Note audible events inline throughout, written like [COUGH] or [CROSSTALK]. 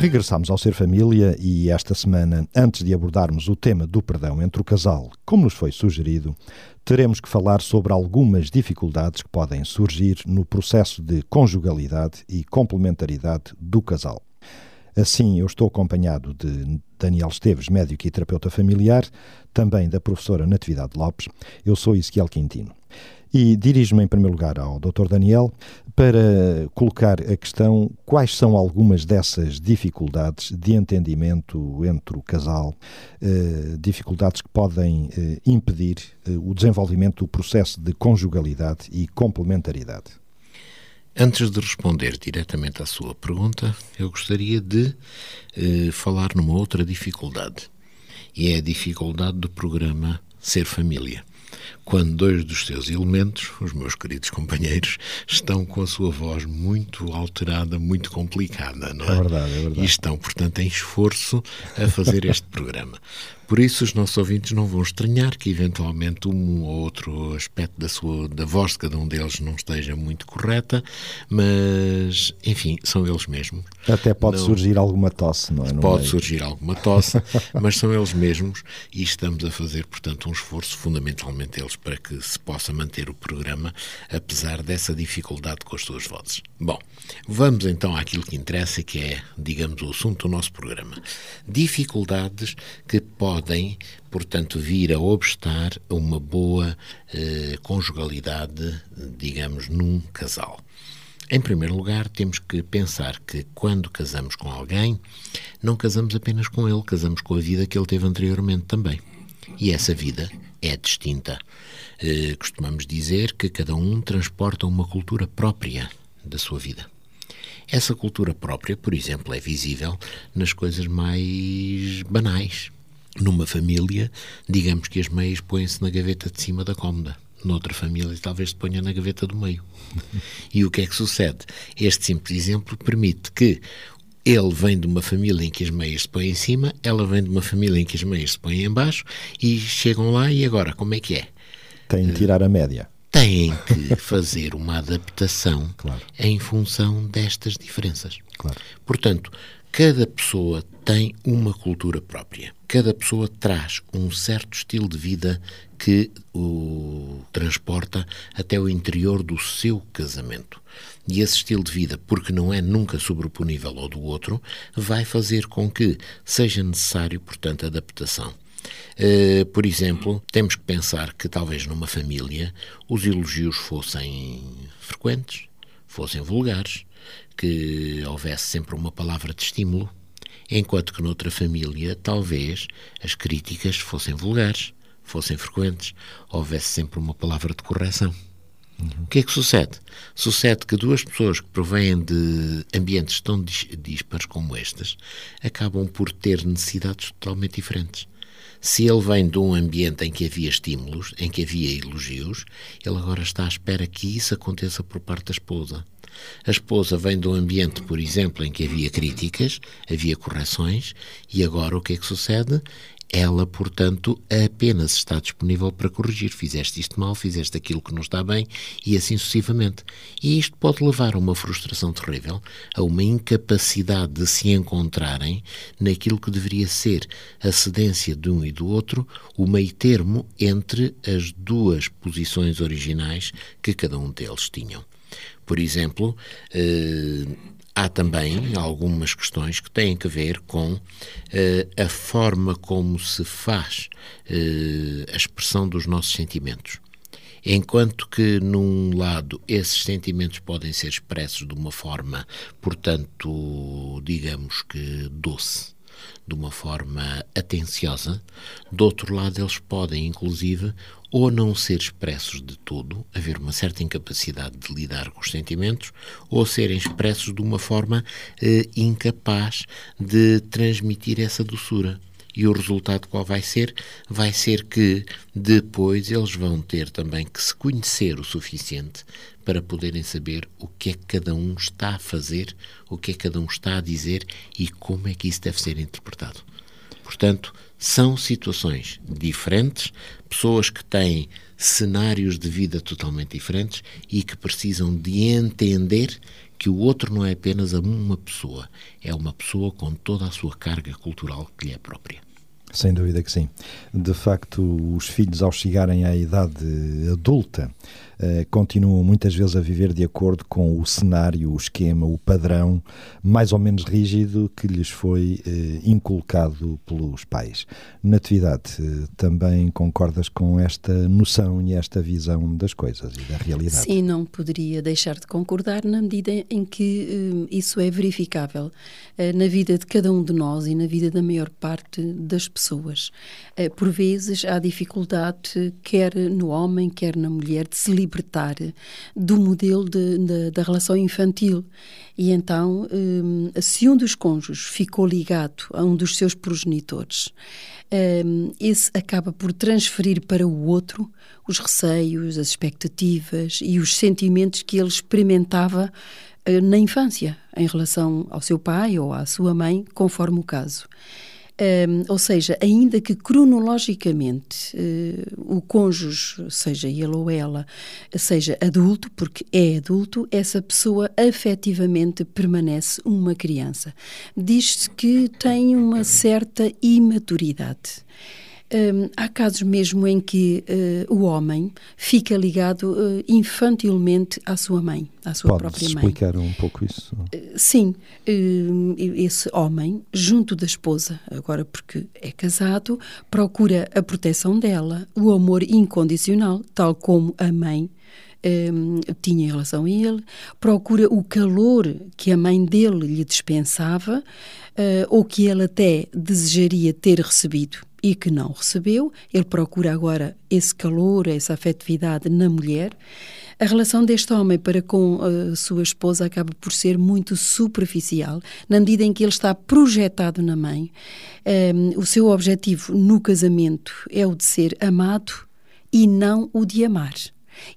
Regressamos ao Ser Família e esta semana, antes de abordarmos o tema do perdão entre o casal, como nos foi sugerido, teremos que falar sobre algumas dificuldades que podem surgir no processo de conjugalidade e complementaridade do casal. Assim, eu estou acompanhado de Daniel Esteves, médico e terapeuta familiar, também da professora Natividade Lopes. Eu sou Ezequiel Quintino. E dirijo-me em primeiro lugar ao Dr. Daniel para colocar a questão quais são algumas dessas dificuldades de entendimento entre o casal, eh, dificuldades que podem eh, impedir eh, o desenvolvimento do processo de conjugalidade e complementaridade. Antes de responder diretamente à sua pergunta, eu gostaria de falar numa outra dificuldade, e é a dificuldade do programa Ser Família quando dois dos seus elementos, os meus queridos companheiros, estão com a sua voz muito alterada, muito complicada, não é? É verdade, é verdade. E estão, portanto, em esforço a fazer este [LAUGHS] programa. Por isso, os nossos ouvintes não vão estranhar que, eventualmente, um ou outro aspecto da, sua, da voz de cada um deles não esteja muito correta, mas, enfim, são eles mesmos. Até pode Não- surgir alguma tosse, não é? No Pode meio. surgir alguma tosse, [LAUGHS] mas são eles mesmos e estamos a fazer, portanto, um esforço fundamentalmente eles para que se possa manter o programa, apesar dessa dificuldade com as suas vozes. Bom, vamos então àquilo que interessa, que é, digamos, o assunto do nosso programa. Dificuldades que podem, portanto, vir a obstar a uma boa eh, conjugalidade, digamos, num casal. Em primeiro lugar, temos que pensar que quando casamos com alguém, não casamos apenas com ele, casamos com a vida que ele teve anteriormente também. E essa vida é distinta. Eh, costumamos dizer que cada um transporta uma cultura própria da sua vida. Essa cultura própria, por exemplo, é visível nas coisas mais banais. Numa família, digamos que as meias põem-se na gaveta de cima da cômoda. Noutra família, talvez se ponha na gaveta do meio. [LAUGHS] E o que é que sucede? Este simples exemplo permite que ele vem de uma família em que as meias se põem em cima, ela vem de uma família em que as meias se põem em baixo e chegam lá e agora como é que é? Tem de tirar a média. Têm que [LAUGHS] fazer uma adaptação Claro. em função destas diferenças. Claro. Portanto, cada pessoa tem uma cultura própria. Cada pessoa traz um certo estilo de vida que o transporta até o interior do seu casamento. E esse estilo de vida, porque não é nunca sobreponível ao do outro, vai fazer com que seja necessário, portanto, adaptação. Eh, por exemplo, temos que pensar que talvez numa família os elogios fossem frequentes, fossem vulgares, que houvesse sempre uma palavra de estímulo, enquanto que noutra família talvez as críticas fossem vulgares, fossem frequentes, houvesse sempre uma palavra de correção. O que é que sucede? Sucede que duas pessoas que provêm de ambientes tão dis- dispares como estes acabam por ter necessidades totalmente diferentes. Se ele vem de um ambiente em que havia estímulos, em que havia elogios, ele agora está à espera que isso aconteça por parte da esposa. A esposa vem de um ambiente, por exemplo, em que havia críticas, havia correções, e agora o que é que sucede? Ela, portanto, apenas está disponível para corrigir. Fizeste isto mal, fizeste aquilo que não está bem e assim sucessivamente. E isto pode levar a uma frustração terrível, a uma incapacidade de se encontrarem naquilo que deveria ser a cedência de um e do outro, o meio termo entre as duas posições originais que cada um deles tinham. Por exemplo, eh, há também algumas questões que têm a ver com eh, a forma como se faz eh, a expressão dos nossos sentimentos. Enquanto que, num lado, esses sentimentos podem ser expressos de uma forma, portanto, digamos que doce, de uma forma atenciosa, do outro lado, eles podem, inclusive, ou não ser expressos de todo, haver uma certa incapacidade de lidar com os sentimentos, ou serem expressos de uma forma eh, incapaz de transmitir essa doçura. E o resultado qual vai ser? Vai ser que depois eles vão ter também que se conhecer o suficiente para poderem saber o que é que cada um está a fazer, o que é que cada um está a dizer e como é que isso deve ser interpretado. Portanto, são situações diferentes, pessoas que têm cenários de vida totalmente diferentes e que precisam de entender que o outro não é apenas uma pessoa, é uma pessoa com toda a sua carga cultural que lhe é própria. Sem dúvida que sim. De facto, os filhos, ao chegarem à idade adulta, eh, continuam muitas vezes a viver de acordo com o cenário, o esquema, o padrão mais ou menos rígido que lhes foi eh, inculcado pelos pais. Natividade, eh, também concordas com esta noção e esta visão das coisas e da realidade? Sim, não poderia deixar de concordar na medida em que isso é verificável na vida de cada um de nós e na vida da maior parte das pessoas. Por vezes há dificuldade, quer no homem, quer na mulher, de se libertar do modelo de, de, da relação infantil. E então, um, se um dos cônjuges ficou ligado a um dos seus progenitores, um, esse acaba por transferir para o outro os receios, as expectativas e os sentimentos que ele experimentava na infância em relação ao seu pai ou à sua mãe, conforme o caso. Um, ou seja, ainda que cronologicamente uh, o cônjuge, seja ele ou ela, seja adulto, porque é adulto, essa pessoa afetivamente permanece uma criança. Diz-se que tem uma certa imaturidade. Um, há casos mesmo em que uh, o homem fica ligado uh, infantilmente à sua mãe, à sua própria mãe. explicar um pouco isso? Uh, sim, esse homem, junto da esposa, agora porque é casado, procura a proteção dela, o amor incondicional, tal como a mãe um, tinha em relação a ele, procura o calor que a mãe dele lhe dispensava uh, ou que ele até desejaria ter recebido e que não recebeu. Ele procura agora esse calor, essa afetividade na mulher. A relação deste homem para com a sua esposa acaba por ser muito superficial, na medida em que ele está projetado na mãe. Um, o seu objetivo no casamento é o de ser amado e não o de amar.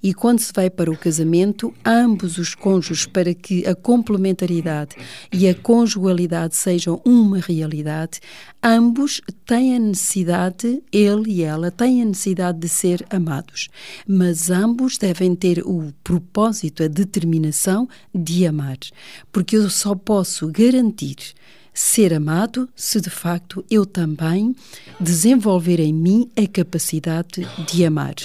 E quando se vai para o casamento, ambos os cônjuges, para que a complementaridade e a conjugalidade sejam uma realidade, ambos têm a necessidade, ele e ela, têm a necessidade de ser amados. Mas ambos devem ter o propósito, a determinação de amar. Porque eu só posso garantir ser amado se de facto eu também desenvolver em mim a capacidade de amar.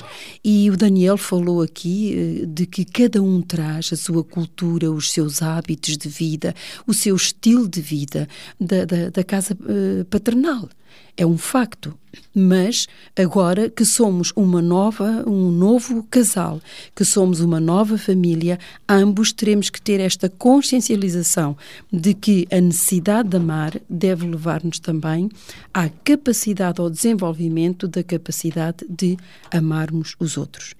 E o Daniel falou aqui eh, de que cada um traz a sua cultura, os seus hábitos de vida, o seu estilo de vida da, da, da casa uh, paternal é um facto. Mas agora que somos uma nova, um novo casal, que somos uma nova família, ambos teremos que ter esta consciencialização de que a necessidade de amar deve levar-nos também à capacidade, ao desenvolvimento da capacidade de amarmos os outros.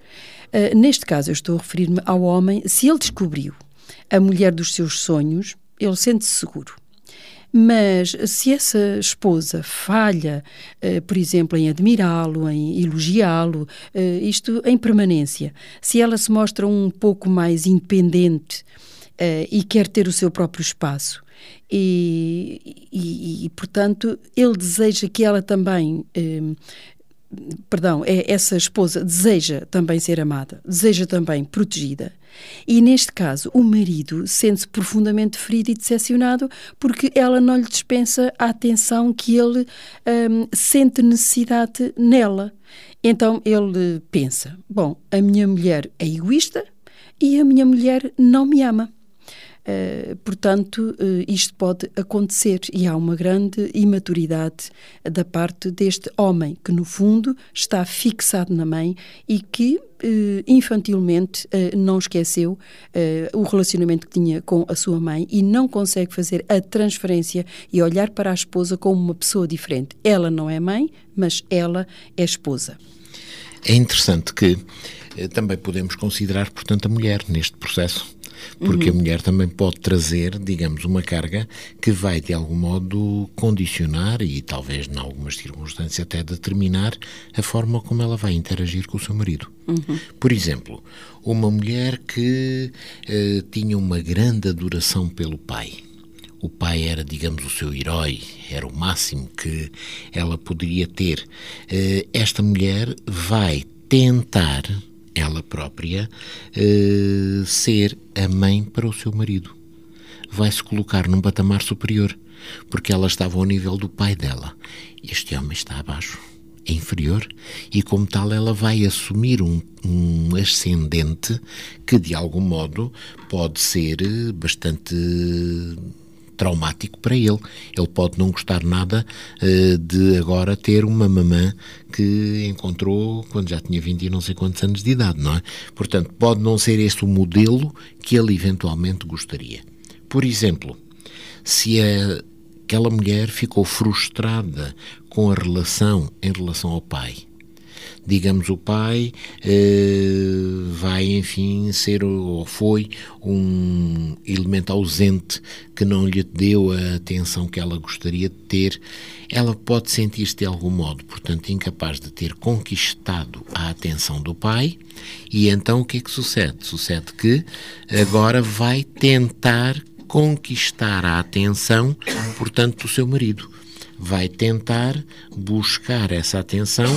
Uh, neste caso, eu estou a referir-me ao homem, se ele descobriu a mulher dos seus sonhos, ele sente-se seguro mas se essa esposa falha, eh, por exemplo, em admirá-lo, em elogiá-lo, eh, isto em permanência, se ela se mostra um pouco mais independente eh, e quer ter o seu próprio espaço, e, e, e, portanto, ele deseja que ela também perdão, é essa esposa deseja também ser amada, deseja também protegida. E neste caso, o marido sente-se profundamente ferido e decepcionado porque ela não lhe dispensa a atenção que ele um, sente necessidade nela. Então ele pensa: bom, a minha mulher é egoísta e a minha mulher não me ama. Uh, portanto, uh, isto pode acontecer e há uma grande imaturidade da parte deste homem que, no fundo, está fixado na mãe e que uh, infantilmente não esqueceu o relacionamento que tinha com a sua mãe e não consegue fazer a transferência e olhar para a esposa como uma pessoa diferente. Ela não é mãe, mas ela é esposa. É interessante que também podemos considerar, portanto, a mulher neste processo Porque uhum. a mulher também pode trazer, digamos, uma carga que vai de algum modo condicionar e talvez, em algumas circunstâncias, até determinar a forma como ela vai interagir com o seu marido. Uhum. Por exemplo, uma mulher que uh, tinha uma grande adoração pelo pai. O pai era, digamos, o seu herói, era o máximo que ela poderia ter. Uh, esta mulher vai tentar ela própria, uh, ser a mãe para o seu marido. Vai se colocar num patamar superior, porque ela estava ao nível do pai dela. Este homem está abaixo, é inferior, e como tal ela vai assumir um, um ascendente que de algum modo pode ser eh, bastante traumático para ele. Ele pode não gostar nada uh, de agora ter uma mamã que encontrou quando já tinha 20 e não sei quantos anos de idade, não é? Portanto, pode não ser este o modelo que ele eventualmente gostaria. Por exemplo, se a, aquela mulher ficou frustrada com a relação em relação ao pai, digamos, o pai eh, vai, enfim, ser ou foi um elemento ausente que não lhe deu a atenção que ela gostaria de ter, ela pode sentir-se de algum modo, portanto, incapaz de ter conquistado a atenção do pai, e então o que é que sucede? Sucede que agora vai tentar conquistar a atenção, portanto, do seu marido vai tentar buscar essa atenção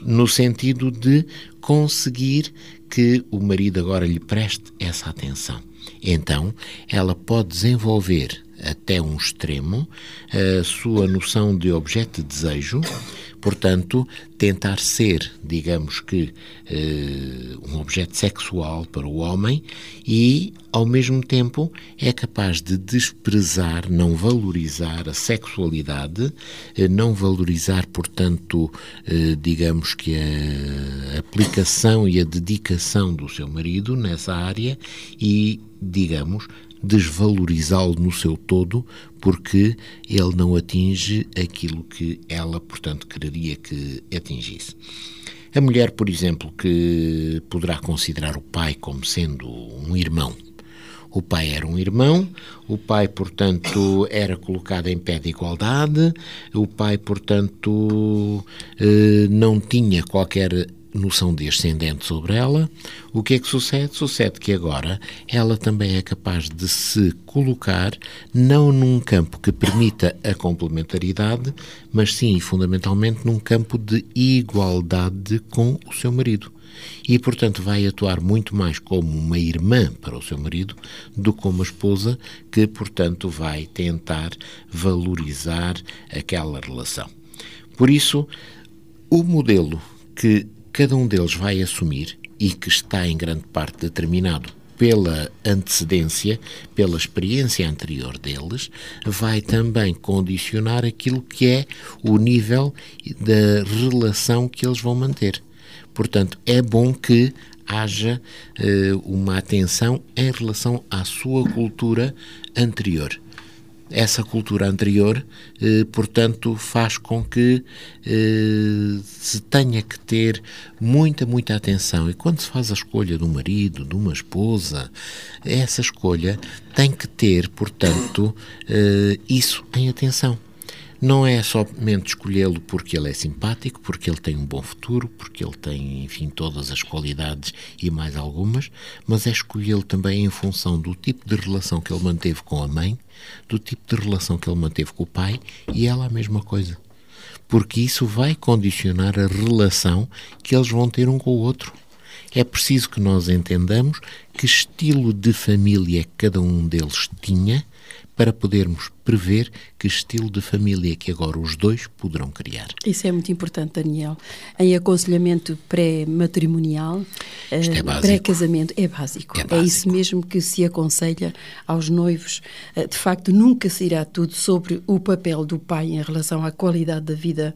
no sentido de conseguir que o marido agora lhe preste essa atenção. Então, ela pode desenvolver até um extremo a sua noção de objeto de desejo, portanto, tentar ser, digamos que, uh, um objeto sexual para o homem e, ao mesmo tempo, é capaz de desprezar, não valorizar a sexualidade, uh, não valorizar, portanto, uh, digamos que a aplicação e a dedicação do seu marido nessa área e, digamos, desvalorizá-lo no seu todo porque ele não atinge aquilo que ela, portanto, quereria que atingisse. A mulher, por exemplo, que poderá considerar o pai como sendo um irmão. O pai era um irmão, o pai, portanto, era colocado em pé de igualdade, o pai, portanto, eh, não tinha qualquer noção de ascendente sobre ela, o que é que sucede? Sucede que agora ela também é capaz de se colocar não num campo que permita a complementaridade, mas sim, fundamentalmente, num campo de igualdade com o seu marido. E, portanto, vai atuar muito mais como uma irmã para o seu marido do que como uma esposa que, portanto, vai tentar valorizar aquela relação. Por isso, o modelo que cada um deles vai assumir e que está em grande parte determinado pela antecedência, pela experiência anterior deles, vai também condicionar aquilo que é o nível da relação que eles vão manter. Portanto, é bom que haja uh, uma atenção em relação à sua cultura anterior essa cultura anterior, eh, portanto, faz com que eh, se tenha que ter muita, muita atenção. E quando se faz a escolha de um marido, de uma esposa, essa escolha tem que ter, portanto, eh, isso em atenção. Não é somente escolhê-lo porque ele é simpático, porque ele tem um bom futuro, porque ele tem, enfim, todas as qualidades e mais algumas, mas é escolhê-lo também em função do tipo de relação que ele manteve com a mãe, do tipo de relação que ele manteve com o pai e ela a mesma coisa. Porque isso vai condicionar a relação que eles vão ter um com o outro. É preciso que nós entendamos que estilo de família cada um deles tinha para podermos prever que estilo de família que agora os dois poderão criar. Isso é muito importante, Daniel. Em aconselhamento pré-matrimonial, é uh, pré-casamento, é básico. é básico. É isso mesmo que se aconselha aos noivos. Uh, de facto, nunca se irá tudo sobre o papel do pai em relação à qualidade da vida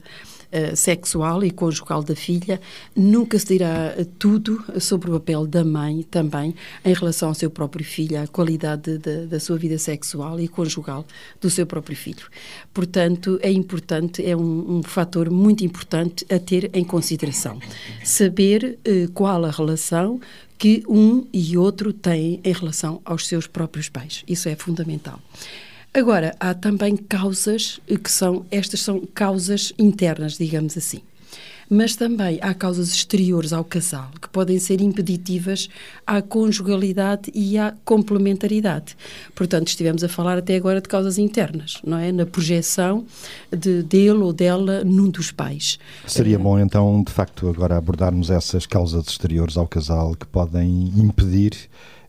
uh, sexual e conjugal da filha, nunca se dirá tudo sobre o papel da mãe também em relação ao seu próprio filho, à qualidade de, da sua vida sexual e conjugal do seu próprio filho. Portanto, é importante, é um, um fator muito importante a ter em consideração. Saber uh, qual a relação que um e outro têm em relação aos seus próprios pais. Isso é fundamental. Agora, há também causas que são, estas são causas internas, digamos assim mas também há causas exteriores ao casal que podem ser impeditivas à conjugalidade e à complementaridade. Portanto, estivemos a falar até agora de causas internas, não é? Na projeção de, dele ou dela num dos pais. Seria bom então, de facto, agora abordarmos essas causas exteriores ao casal que podem impedir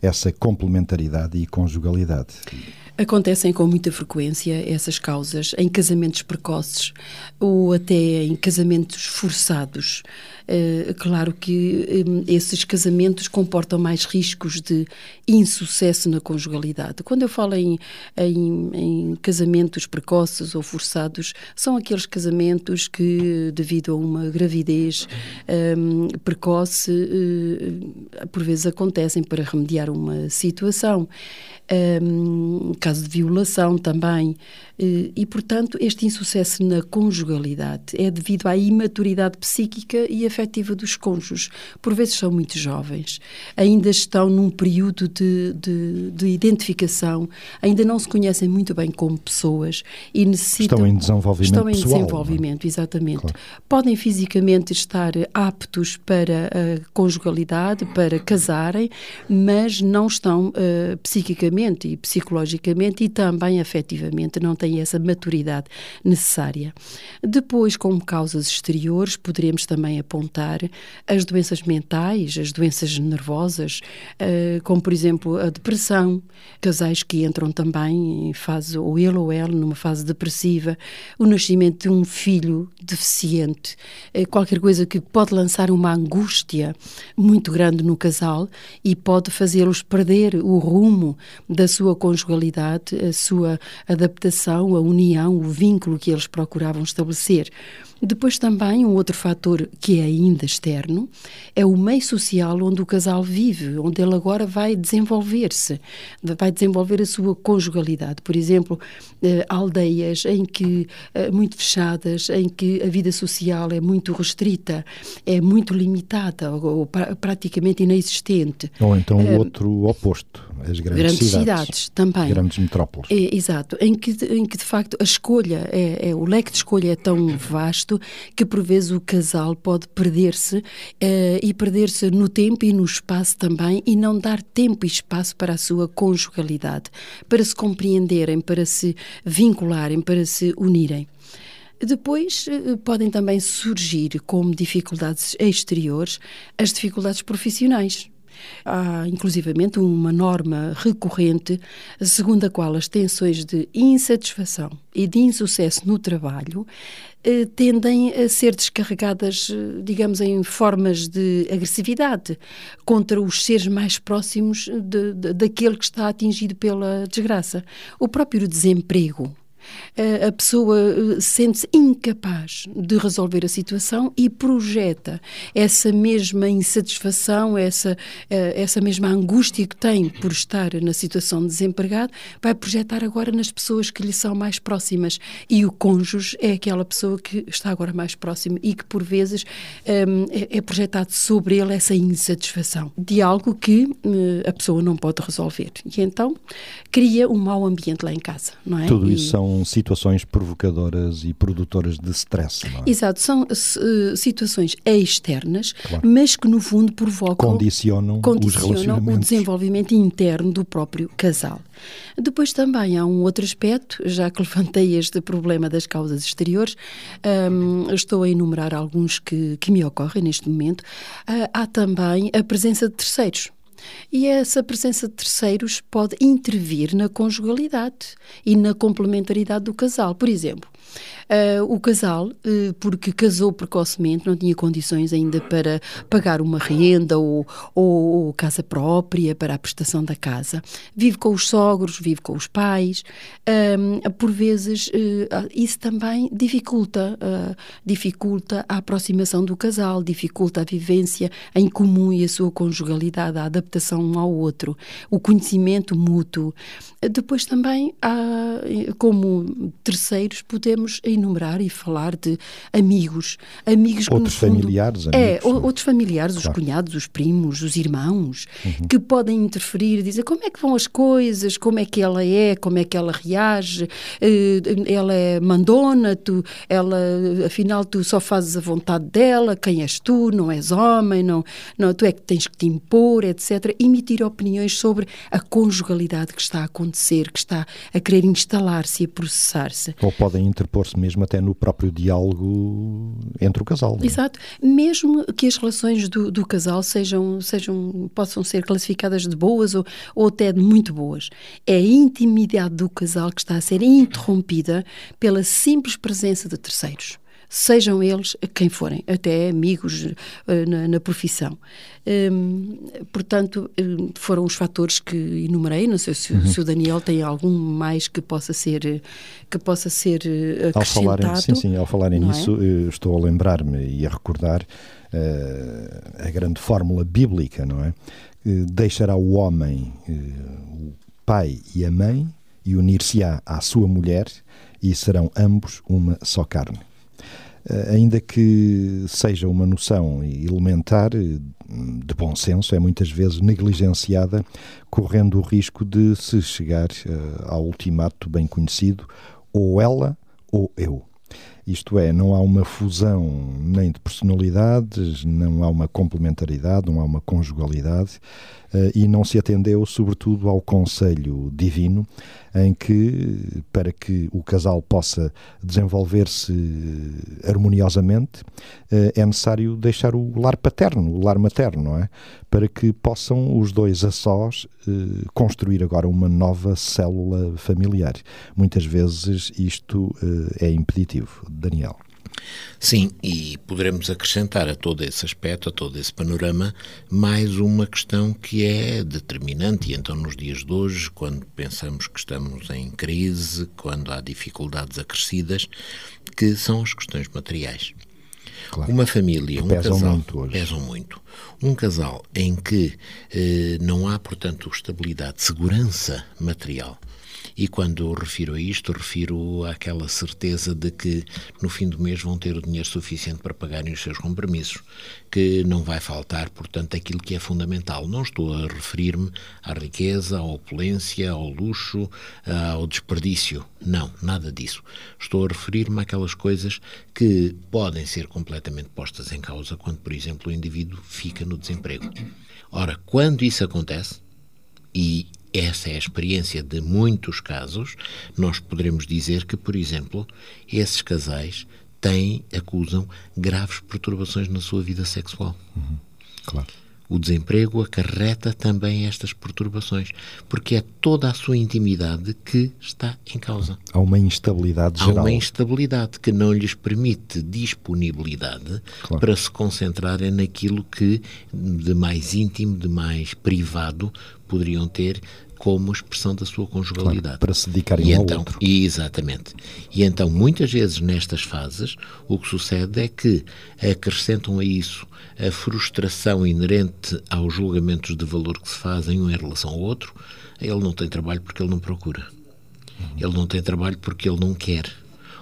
essa complementaridade e conjugalidade. Acontecem com muita frequência essas causas em casamentos precoces ou até em casamentos forçados. Uh, claro que um, esses casamentos comportam mais riscos de insucesso na conjugalidade. Quando eu falo em, em, em casamentos precoces ou forçados, são aqueles casamentos que, devido a uma gravidez um, precoce, uh, por vezes acontecem para remediar uma situação um, caso de violação também. Eh, e, portanto, este insucesso na conjugalidade é devido à imaturidade psíquica e afetiva dos cônjuges. Por vezes são muito jovens, ainda estão num período de, de, de identificação, ainda não se conhecem muito bem como pessoas e necessitam. Estão em desenvolvimento. Estão em pessoal, é? desenvolvimento, exatamente. Claro. Podem fisicamente estar aptos para a conjugalidade, para casarem, mas não estão uh, psiquicamente e psicologicamente e também afetivamente, não têm essa maturidade necessária. Depois, como causas exteriores, poderemos também apontar as doenças mentais, as doenças nervosas, eh, como por exemplo a depressão, casais que entram também em fase, ou ele ou ela, numa fase depressiva, o nascimento de um filho deficiente, eh, qualquer coisa que pode lançar uma angústia muito grande no casal e pode fazê-los perder o rumo da sua conjugalidade, a sua adaptação a união, o vínculo que eles procuravam estabelecer. Depois também um outro fator que é ainda externo é o meio social onde o casal vive, onde ele agora vai desenvolver-se, vai desenvolver a sua conjugalidade. Por exemplo, eh, aldeias em que eh, muito fechadas, em que a vida social é muito restrita, é muito limitada ou, praticamente inexistente. Ou então o outro oposto, as grandes, grandes cidades, cidades, também. Grandes metrópoles. É, exato, em que, em que de facto a escolha, é, é, o leque de escolha é tão vasto que por vezes o casal pode perder-se uh, e perder-se no tempo e no espaço também e não dar tempo e espaço para a sua conjugalidade, para se compreenderem, para se vincularem, para se unirem. Depois eh, podem também surgir como dificuldades exteriores as dificuldades profissionais. Há, inclusivamente, uma norma recorrente segundo a qual as tensões de insatisfação e de insucesso no trabalho eh, tendem a ser descarregadas, eh, digamos, em formas de agressividade contra os seres mais próximos de, de, daquele que está atingido pela desgraça. O próprio desemprego a pessoa eh, sente-se incapaz de resolver a situação e projeta essa mesma insatisfação, essa, eh, essa mesma angústia que tem por estar na situação de desempregado, vai projetar agora nas pessoas que lhe são mais próximas. E o cônjuge é aquela pessoa que está agora mais próxima e que, por vezes, ehm, é, é projetado sobre ele essa insatisfação de algo que eh, a pessoa não pode resolver. E então cria um mau ambiente lá em casa, não é? Tudo isso e... são situações provocadoras e produtoras de stress. Não é? Exato, são uh, situações externas, claro. mas que no fundo provocam condicionam, condicionam o desenvolvimento interno do próprio casal. Depois também há um outro aspecto, já que levantei este problema das causas exteriores, um, estou a enumerar alguns que, que me ocorrem neste momento. Uh, há também a presença de terceiros. E essa presença de terceiros pode intervir na conjugalidade e na complementaridade do casal. Por exemplo, Uh, o casal, uh, porque casou precocemente, não tinha condições ainda para pagar uma renda ou, ou, ou, casa própria para a prestação da casa. Vive com os sogros, vive com os pais. Uh, por vezes, isso também dificulta, dificulta a aproximação do casal, dificulta a vivência em comum e a sua conjugalidade, a adaptação um ao outro, o conhecimento mútuo. Depois também, há, como terceiros, podemos podemos enumerar e falar de amigos, amigos que outros fundo, familiares, é, amigos, é? outros familiares, claro. os cunhados, os primos, os irmãos, uhum. que podem interferir, dizer como é que vão as coisas, como é que ela é, como é que ela reage, eh, ela é mandona, tu, ela, afinal tu só fazes a vontade dela, quem és tu, não és homem, não, não, tu é que tens que te impor, etc. Emitir opiniões sobre a conjugalidade que está a acontecer, que está a querer instalar-se e a processar-se. Ou podem interpor-se mesmo até no próprio diálogo entre o casal. É? Exato. Mesmo que as relações do, do, casal sejam, sejam, possam ser classificadas de boas ou, ou até de muito boas, é a intimidade do casal que está a ser interrompida pela simples presença de terceiros sejam eles quem forem, até amigos uh, na, na, profissão. Um, portanto, um, foram os fatores que enumerei. Não sei se, uhum. se, o Daniel tem algum mais que possa ser que possa ser acrescentado. Ao falarem, sim, sim, ao falarem nisso, é? estou a lembrar-me e a recordar uh, a grande fórmula bíblica, não é? Uh, deixará o homem, o pai e a mãe, e unir-se-á à sua mulher, e serão ambos uma só carne. Eh, ainda que seja uma noção elementar eh, de bom senso, é muitas vezes negligenciada, correndo o risco de se chegar eh, ao ultimato bem conhecido, ou ela ou eu. Isto é, não há uma fusão nem de personalidades, não há uma complementaridade, não há uma conjugalidade eh, e não se atendeu, sobretudo, ao conselho divino, em que, para que o casal possa desenvolver-se harmoniosamente, eh, é necessário deixar o lar paterno, o lar materno, não é? Para que possam os dois a sós eh, construir agora uma nova célula familiar. Muitas vezes isto é impeditivo. Daniel. Sim, e poderemos acrescentar a todo esse aspecto, a todo esse panorama, mais uma questão que é determinante, e então nos dias de hoje, quando pensamos que estamos em crise, quando há dificuldades acrescidas, que são as questões materiais. Claro. Uma família, um pesam casal, muito hoje. pesam muito. Um casal em que eh, não há, portanto, estabilidade, segurança material, e quando refiro a isto, refiro àquela certeza de que no fim do mês vão ter o dinheiro suficiente para pagarem os seus compromissos, que não vai faltar, portanto, aquilo que é fundamental. Não estou a referir-me à riqueza, à opulência, ao luxo, ao desperdício. Não, nada disso. Estou a referir-me àquelas coisas que podem ser completamente postas em causa quando, por exemplo, o indivíduo fica no desemprego. Ora, quando isso acontece, e essa é a experiência de muitos casos. Nós poderemos dizer que, por exemplo, esses casais têm, acusam graves perturbações na sua vida sexual. Uhum. Claro. O desemprego acarreta também estas perturbações, porque é toda a sua intimidade que está em causa. Há uma instabilidade geral. Há uma instabilidade que não lhes permite disponibilidade claro. para se concentrarem naquilo que de mais íntimo, de mais privado poderiam ter como expressão da sua conjugalidade. Claro, para se dedicarem e ao então, outro. Exatamente. E então, muitas vezes nestas fases, o que sucede é que acrescentam a isso a frustração inerente aos julgamentos de valor que se fazem um em relação ao outro. Ele não tem trabalho porque ele não procura. Uhum. Ele não tem trabalho porque ele não quer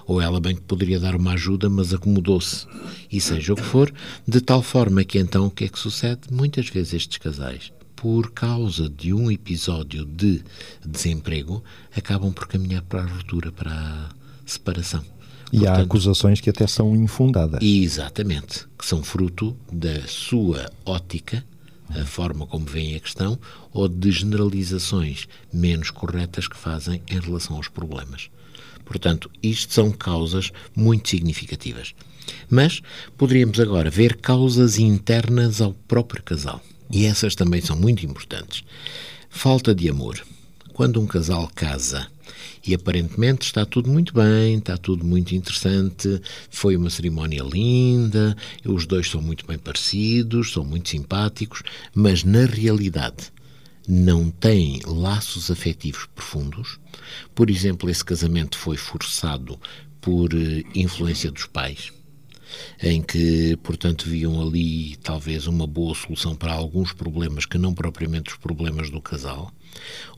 ou ela bem que poderia dar uma ajuda, mas acomodou-se. E seja o que for, de tal forma que então o que é que sucede? Muitas vezes estes casais por causa de um episódio de desemprego, acabam por caminhar para a ruptura, para a separação. E Portanto, há acusações que até são infundadas. Exatamente, que são fruto da sua ótica, a forma como veem a questão, ou de generalizações menos corretas que fazem em relação aos problemas. Portanto, isto são causas muito significativas. Mas poderíamos agora ver causas internas ao próprio casal. E essas também são muito importantes. Falta de amor. Quando um casal casa e aparentemente está tudo muito bem, está tudo muito interessante, foi uma cerimónia linda, os dois são muito bem parecidos, são muito simpáticos, mas na realidade não têm laços afetivos profundos. Por exemplo, esse casamento foi forçado por eh, influência dos pais em que, portanto, viam ali talvez uma boa solução para alguns problemas que não propriamente os problemas do casal,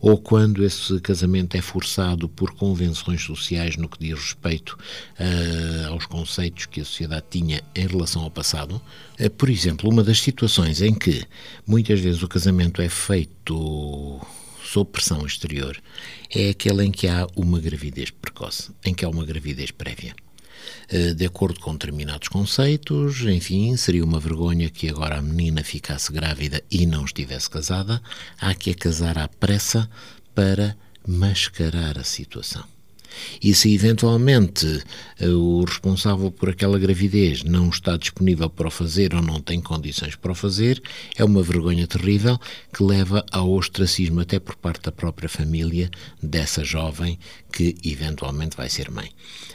ou quando esse casamento é forçado por convenções sociais no que diz respeito uh, aos conceitos que a sociedade tinha em relação ao passado. Uh, por exemplo, uma das situações em que muitas vezes o casamento é feito sob pressão exterior é aquele em que há uma gravidez precoce, em que há uma gravidez prévia. Eh, de acordo com determinados conceitos, enfim, seria uma vergonha que agora a menina ficasse grávida e não estivesse casada. Há que a casar à pressa para mascarar a situação. E se eventualmente eh, o responsável por aquela gravidez não está disponível para o fazer ou não tem condições para o fazer, é uma vergonha terrível que leva ao ostracismo até por parte da própria família dessa jovem que eventualmente vai ser mãe.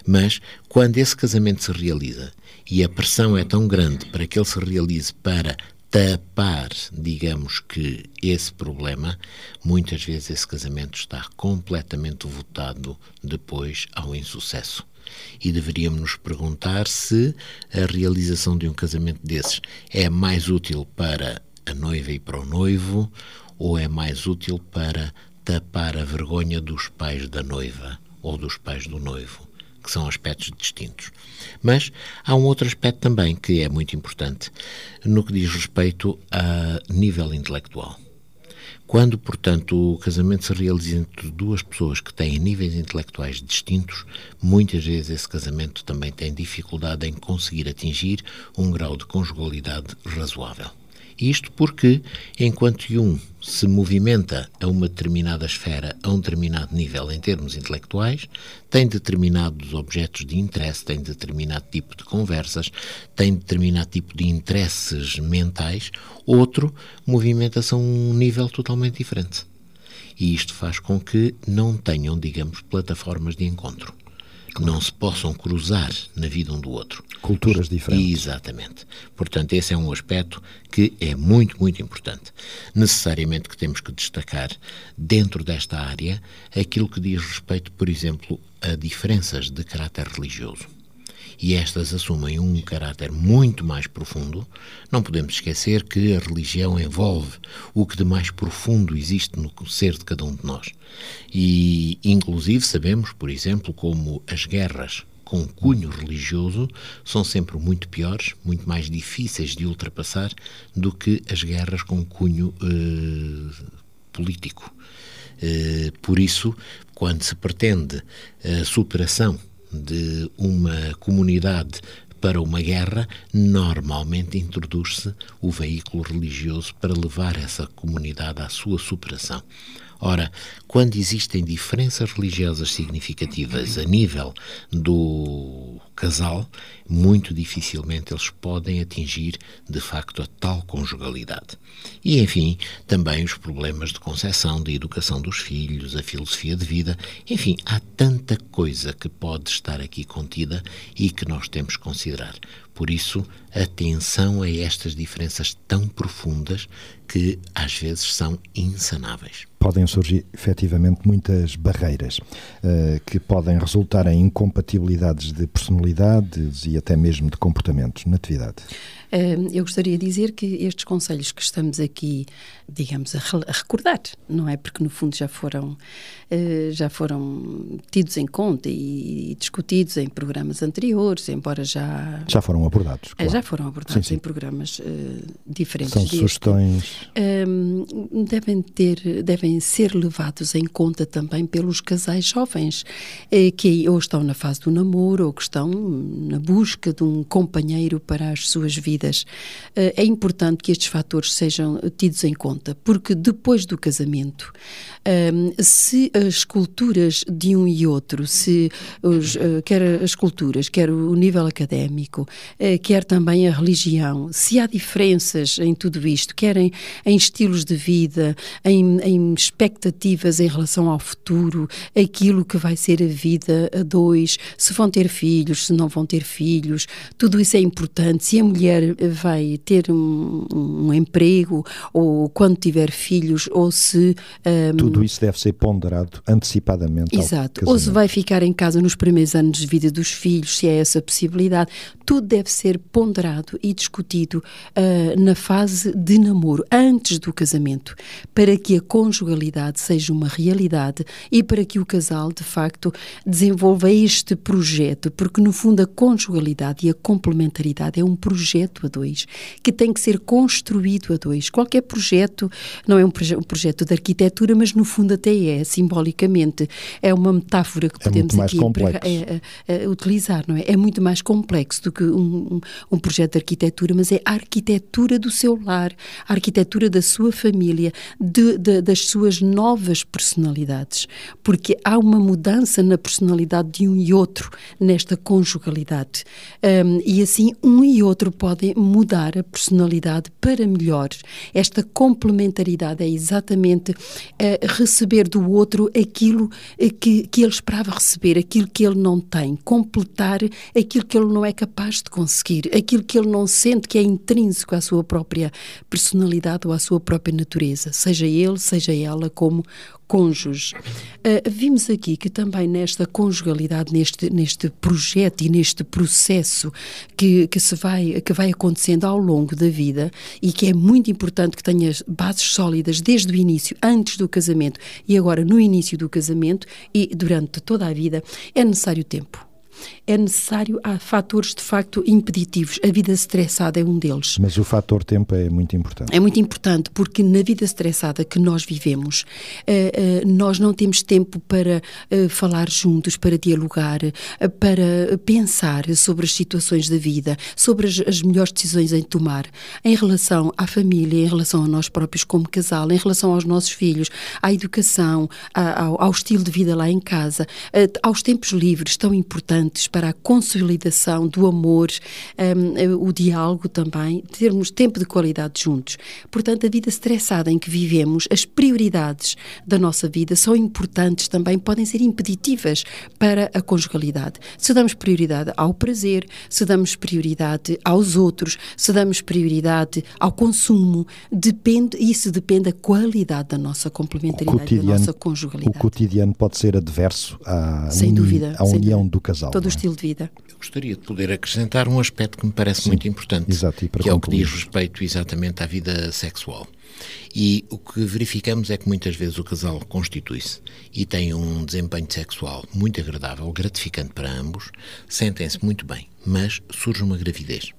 Mas quando esse casamento se realiza e a pressão é tão grande para que ele se realize para tapar, digamos que, esse problema, muitas vezes esse casamento está completamente votado depois ao insucesso. E deveríamos nos perguntar se a realização de um casamento desses é mais útil para a noiva e para o noivo ou é mais útil para tapar a vergonha dos pais da noiva ou dos pais do noivo que são aspectos distintos. Mas há um outro aspecto também que é muito importante no que diz respeito a nível intelectual. Quando, portanto, o casamento se realiza entre duas pessoas que têm níveis intelectuais distintos, muitas vezes esse casamento também tem dificuldade em conseguir atingir um grau de conjugalidade razoável. Isto porque, enquanto um se movimenta a uma determinada esfera, a um determinado nível em termos intelectuais, tem determinados objetos de interesse, tem determinado tipo de conversas, tem determinado tipo de interesses mentais, outro movimenta-se a um nível totalmente diferente. E isto faz com que não tenham, digamos, plataformas de encontro que não se possam cruzar na vida um do outro. Culturas diferentes. Exatamente. Portanto, esse é um aspecto que é muito, muito importante. Necessariamente que temos que destacar dentro desta área aquilo que diz respeito, por exemplo, a diferenças de caráter religioso e estas assumem um caráter muito mais profundo, não podemos esquecer que a religião envolve o que de mais profundo existe no ser de cada um de nós. E, inclusive, sabemos, por exemplo, como as guerras com cunho religioso são sempre muito piores, muito mais difíceis de ultrapassar do que as guerras com cunho eh, político. Eh, por isso, quando se pretende a superação de uma comunidade para uma guerra, normalmente introduz-se o veículo religioso para levar essa comunidade à sua superação. Ora, quando existem diferenças religiosas significativas a nível do casal, muito dificilmente eles podem atingir de facto a tal conjugalidade. E, enfim, também os problemas de concepção, de educação dos filhos, a filosofia de vida, enfim, há tanta coisa que pode estar aqui contida e que nós temos que considerar. Por isso, atenção a estas diferenças tão profundas que às vezes são insanáveis. Podem surgir efetivamente muitas barreiras uh, que podem resultar em incompatibilidades de personalidades e até mesmo de comportamentos na atividade. Eu gostaria de dizer que estes conselhos que estamos aqui, digamos, a, recordar, não é? Porque no fundo já foram, eh, já foram tidos em conta e discutidos em programas anteriores, embora já. Já foram abordados. Eh, claro. Já foram abordados sim, sim. em programas uh, diferentes. São sugestões. Um, devem, ter, devem ser levados em conta também pelos casais jovens, que ou estão na fase do namoro ou que estão na busca de um companheiro para as suas vidas. Eh, é importante que estes fatores sejam tidos em conta, porque depois do casamento, ehm, se as culturas de um e outro, se os, eh, quer as culturas, quer o nível académico, eh, quer também a religião, se há diferenças em tudo isto, quer em, em estilos de vida, em, em expectativas em relação ao futuro, aquilo que vai ser a vida a dois, se vão ter filhos, se não vão ter filhos, tudo isso é importante. Se a mulher vai ter um, um, emprego ou quando tiver filhos ou se... Um, Tudo isso deve ser ponderado antecipadamente Exato. Ou se vai ficar em casa nos primeiros anos de vida dos filhos, se é essa possibilidade. Tudo deve deve ser ponderado e discutido uh, na fase de namoro, antes do casamento, para que a conjugalidade seja uma realidade e para que o casal, de facto, desenvolva este projeto, porque no fundo a conjugalidade e a complementaridade é um projeto a dois que tem que ser construído a dois. Qualquer projeto não é um, proje um projeto de arquitetura, mas no fundo até é, simbolicamente. É uma metáfora que é podemos aqui é, é, utilizar, não é? É muito mais complexo do que um, um, projeto de arquitetura, mas é a arquitetura do seu lar, a arquitetura da sua família, de, de, das suas novas personalidades. Porque há uma mudança na personalidade de um e outro nesta conjugalidade. Um, e assim, um e outro podem mudar a personalidade para melhor. Esta complementaridade é exatamente uh, receber do outro aquilo uh, que, que ele esperava receber, aquilo que ele não tem, completar aquilo que ele não é capaz de conseguir, aquilo que ele não sente que é intrínseco à sua própria personalidade ou à sua própria natureza, seja ele, seja ela, como cônjuge. Uh, vimos aqui que também nesta conjugalidade, neste, neste projeto e neste processo que, que, se vai, que vai acontecendo ao longo da vida e que é muito importante que tenha bases sólidas desde o início, antes do casamento e agora no início do casamento e durante toda a vida, é necessário tempo é necessário, há fatores de facto impeditivos. A vida estressada é um deles. Mas o fator tempo é muito importante. É muito importante porque na vida estressada que nós vivemos, uh, uh, nós não temos tempo para uh, falar juntos, para dialogar, para pensar sobre as situações da vida, sobre as, melhores decisões em tomar, em relação à família, em relação a nós próprios como casal, em relação aos nossos filhos, à educação, ao, estilo de vida lá em casa, aos tempos livres tão importantes para a consolidação do amor, um, o diálogo também, termos tempo de qualidade juntos. Portanto, a vida estressada em que vivemos, as prioridades da nossa vida são importantes também, podem ser impeditivas para a conjugalidade. Se damos prioridade ao prazer, se damos prioridade aos outros, se damos prioridade ao consumo, depende, isso depende da qualidade da nossa complementaridade, da nossa conjugalidade. O cotidiano pode ser adverso à, sem dúvida, à sem união dúvida. do casal. Todo é? estilo de vida. Eu gostaria de poder acrescentar um aspecto que me parece Sim, muito importante, exato, que concluir. é o que diz respeito exatamente à vida sexual. E o que verificamos é que muitas vezes o casal constitui-se e tem um desempenho sexual muito agradável, gratificante para ambos, sentem-se muito bem, mas surge uma gravidez.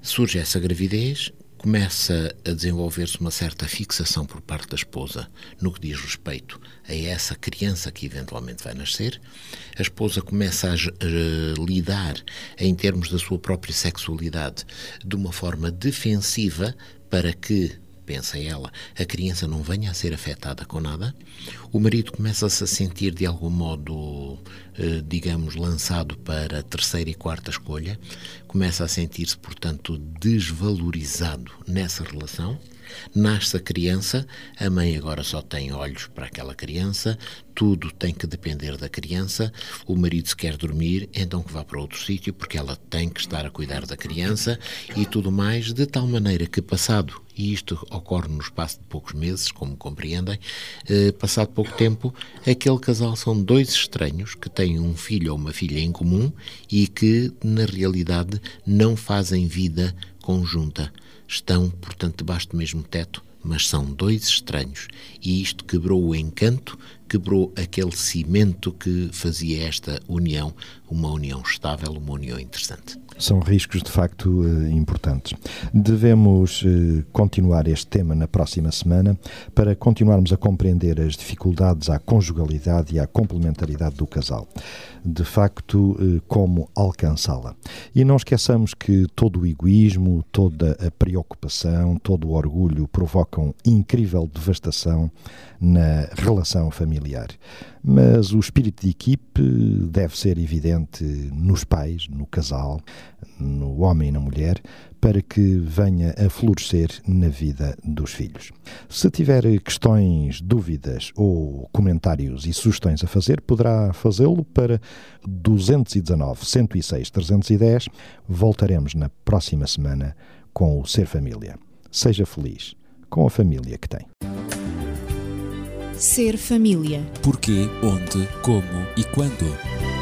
Surge essa gravidez começa a desenvolver-se uma certa fixação por parte da esposa no que diz respeito a essa criança que eventualmente vai nascer. A esposa começa a, a lidar em termos da sua própria sexualidade de uma forma defensiva para que pensa ela, a criança não venha a ser afetada com nada, o marido começa-se a sentir de algum modo, eh, digamos, lançado para a terceira e quarta escolha, começa a sentir-se, portanto, desvalorizado nessa relação Nasce a criança, a mãe agora só tem olhos para aquela criança, tudo tem que depender da criança. O marido se quer dormir, então que vá para outro sítio, porque ela tem que estar a cuidar da criança e tudo mais, de tal maneira que, passado, e isto ocorre no espaço de poucos meses, como compreendem, eh, passado pouco tempo, aquele casal são dois estranhos que têm um filho ou uma filha em comum e que, na realidade, não fazem vida conjunta estão, portanto, debaixo do mesmo teto, mas são dois estranhos. E isto quebrou o encanto, quebrou aquele cimento que fazia esta união uma união estável, uma união interessante. São riscos de facto eh, importantes. Devemos eh, continuar este tema na próxima semana para continuarmos a compreender as dificuldades à conjugalidade e à complementaridade do casal. De facto, eh, como alcançá-la. E não esqueçamos que todo o egoísmo, toda a preocupação, todo o orgulho provocam incrível devastação na relação familiar. Mas o espírito de equipe deve ser evidente nos pais, no casal, no homem e na mulher, para que venha a florescer na vida dos filhos. Se tiver questões, dúvidas ou comentários e sugestões a fazer, poderá fazê-lo para 219 106 310. Voltaremos na próxima semana com o Ser Família. Seja feliz com a família que tem. Ser família. Porquê, onde, como e quando.